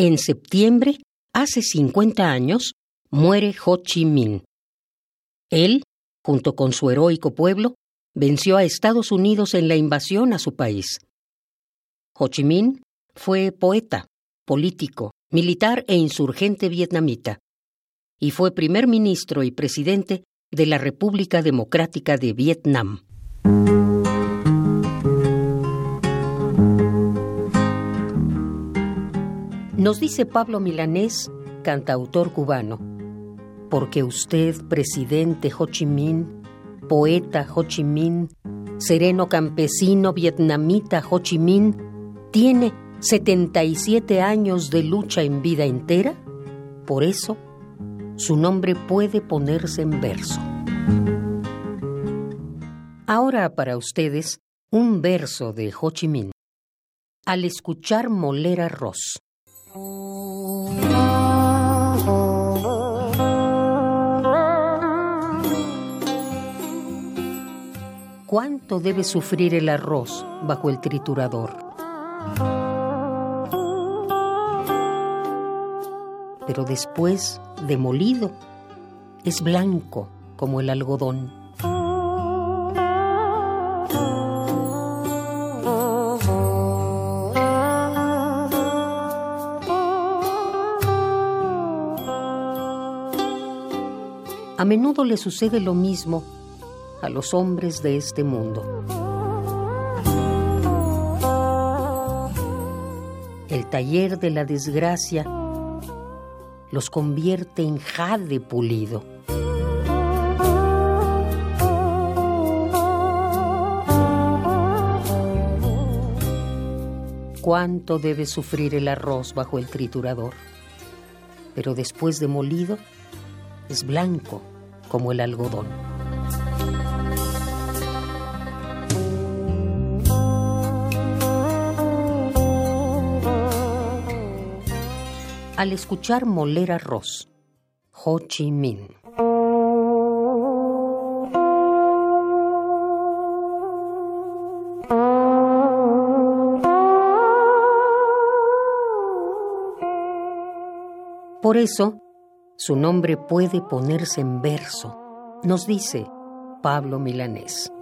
En septiembre, hace 50 años, muere Ho Chi Minh. Él, junto con su heroico pueblo, venció a Estados Unidos en la invasión a su país. Ho Chi Minh fue poeta, político, militar e insurgente vietnamita, y fue primer ministro y presidente de la República Democrática de Vietnam. Nos dice Pablo Milanés, cantautor cubano, porque usted, presidente Ho Chi Minh, poeta Ho Chi Minh, sereno campesino vietnamita Ho Chi Minh, tiene 77 años de lucha en vida entera, por eso su nombre puede ponerse en verso. Ahora para ustedes, un verso de Ho Chi Minh. Al escuchar moler arroz. ¿Cuánto debe sufrir el arroz bajo el triturador? Pero después, demolido, es blanco como el algodón. A menudo le sucede lo mismo a los hombres de este mundo. El taller de la desgracia los convierte en jade pulido. Cuánto debe sufrir el arroz bajo el triturador, pero después de molido es blanco como el algodón. Al escuchar moler arroz, Ho Chi Minh. Por eso, su nombre puede ponerse en verso, nos dice Pablo Milanés.